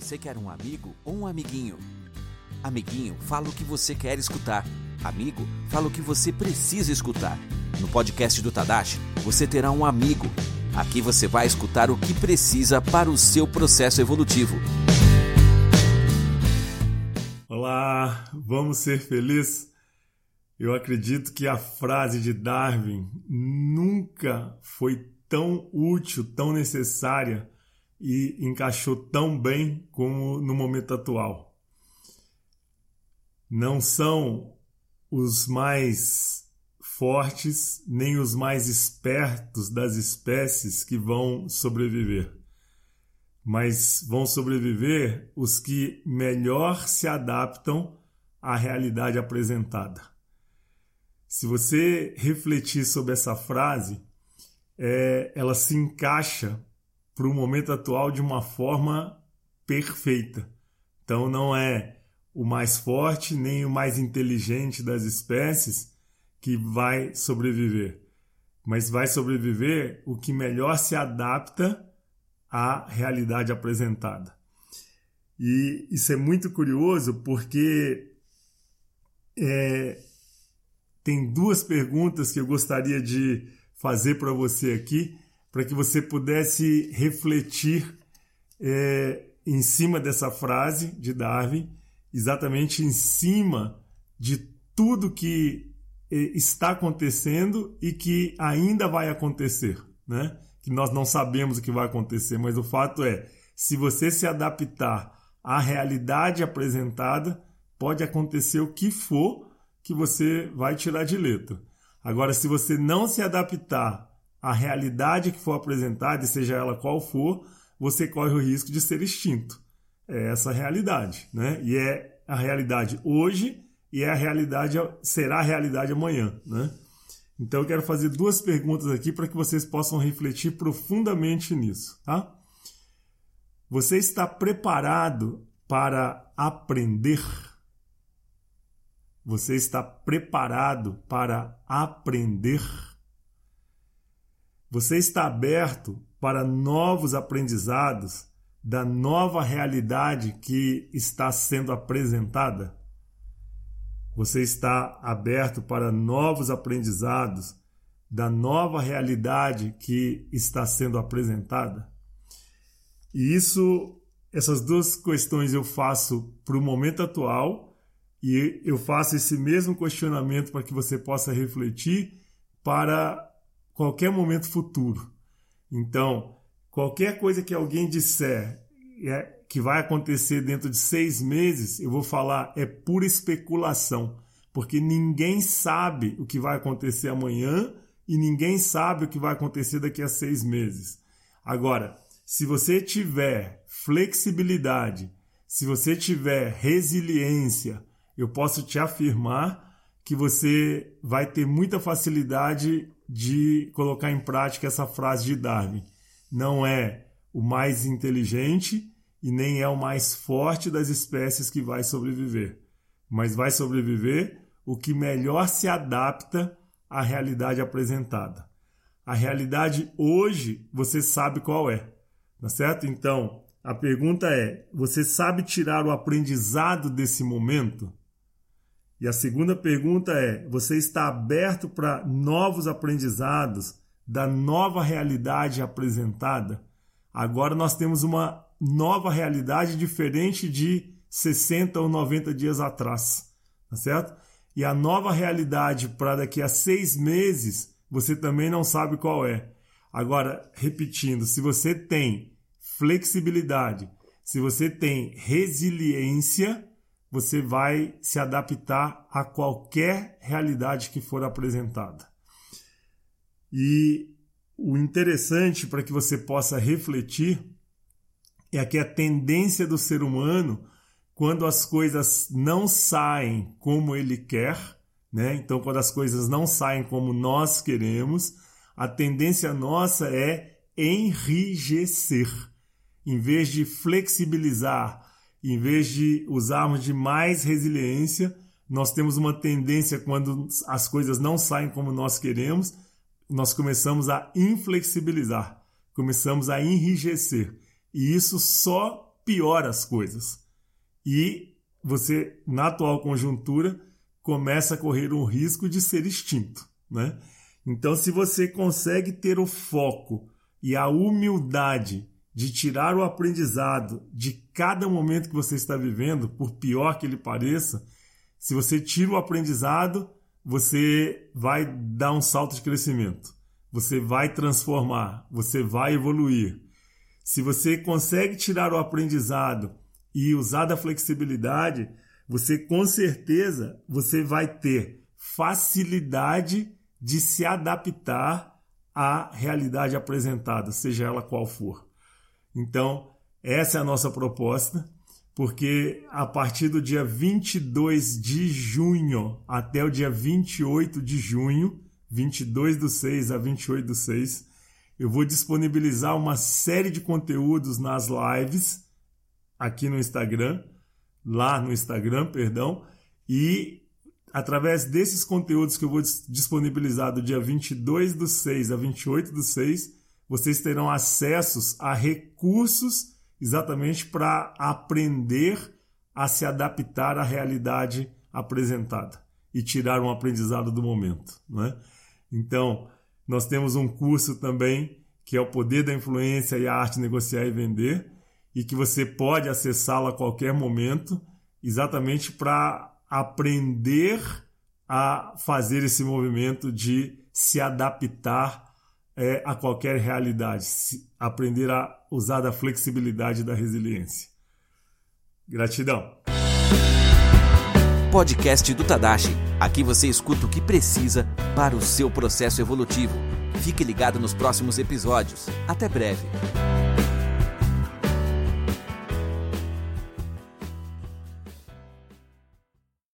Você quer um amigo ou um amiguinho? Amiguinho, fala o que você quer escutar. Amigo, fala o que você precisa escutar. No podcast do Tadashi, você terá um amigo. Aqui você vai escutar o que precisa para o seu processo evolutivo. Olá, vamos ser felizes? Eu acredito que a frase de Darwin nunca foi tão útil, tão necessária e encaixou tão bem como no momento atual. Não são os mais fortes nem os mais espertos das espécies que vão sobreviver, mas vão sobreviver os que melhor se adaptam à realidade apresentada. Se você refletir sobre essa frase, é, ela se encaixa para o momento atual de uma forma perfeita. Então não é o mais forte nem o mais inteligente das espécies que vai sobreviver, mas vai sobreviver o que melhor se adapta à realidade apresentada. E isso é muito curioso porque é, tem duas perguntas que eu gostaria de fazer para você aqui para que você pudesse refletir é, em cima dessa frase de Darwin, exatamente em cima de tudo que é, está acontecendo e que ainda vai acontecer, né? Que nós não sabemos o que vai acontecer, mas o fato é, se você se adaptar à realidade apresentada, pode acontecer o que for que você vai tirar de letra. Agora, se você não se adaptar a realidade que for apresentada, seja ela qual for, você corre o risco de ser extinto. É essa a realidade, né? E é a realidade hoje e é a realidade será a realidade amanhã, né? Então eu quero fazer duas perguntas aqui para que vocês possam refletir profundamente nisso, tá? Você está preparado para aprender? Você está preparado para aprender? Você está aberto para novos aprendizados da nova realidade que está sendo apresentada? Você está aberto para novos aprendizados da nova realidade que está sendo apresentada? E isso, essas duas questões eu faço para o momento atual e eu faço esse mesmo questionamento para que você possa refletir para qualquer momento futuro. Então, qualquer coisa que alguém disser é, que vai acontecer dentro de seis meses, eu vou falar é pura especulação, porque ninguém sabe o que vai acontecer amanhã e ninguém sabe o que vai acontecer daqui a seis meses. Agora, se você tiver flexibilidade, se você tiver resiliência, eu posso te afirmar que você vai ter muita facilidade de colocar em prática essa frase de Darwin. Não é o mais inteligente e nem é o mais forte das espécies que vai sobreviver, mas vai sobreviver o que melhor se adapta à realidade apresentada. A realidade hoje você sabe qual é, tá certo? Então, a pergunta é: você sabe tirar o aprendizado desse momento? E a segunda pergunta é: você está aberto para novos aprendizados da nova realidade apresentada? Agora nós temos uma nova realidade diferente de 60 ou 90 dias atrás, tá certo? E a nova realidade para daqui a seis meses você também não sabe qual é. Agora, repetindo, se você tem flexibilidade, se você tem resiliência, você vai se adaptar a qualquer realidade que for apresentada. E o interessante para que você possa refletir é que a tendência do ser humano, quando as coisas não saem como ele quer, né? Então, quando as coisas não saem como nós queremos, a tendência nossa é enrijecer. Em vez de flexibilizar, em vez de usarmos de mais resiliência, nós temos uma tendência quando as coisas não saem como nós queremos, nós começamos a inflexibilizar, começamos a enrijecer. E isso só piora as coisas. E você, na atual conjuntura, começa a correr um risco de ser extinto. Né? Então, se você consegue ter o foco e a humildade de tirar o aprendizado de cada momento que você está vivendo, por pior que ele pareça, se você tira o aprendizado, você vai dar um salto de crescimento. Você vai transformar, você vai evoluir. Se você consegue tirar o aprendizado e usar da flexibilidade, você com certeza você vai ter facilidade de se adaptar à realidade apresentada, seja ela qual for. Então, essa é a nossa proposta, porque a partir do dia 22 de junho até o dia 28 de junho, 22 do 6 a 28 do 6, eu vou disponibilizar uma série de conteúdos nas lives aqui no Instagram, lá no Instagram, perdão, e através desses conteúdos que eu vou disponibilizar do dia 22 do 6 a 28 do 6, vocês terão acessos a recursos exatamente para aprender a se adaptar à realidade apresentada e tirar um aprendizado do momento. Né? Então, nós temos um curso também que é o Poder da Influência e a Arte de Negociar e Vender, e que você pode acessá-lo a qualquer momento, exatamente para aprender a fazer esse movimento de se adaptar é, a qualquer realidade, aprender a usar da flexibilidade e da resiliência. Gratidão. Podcast do Tadashi. Aqui você escuta o que precisa para o seu processo evolutivo. Fique ligado nos próximos episódios. Até breve.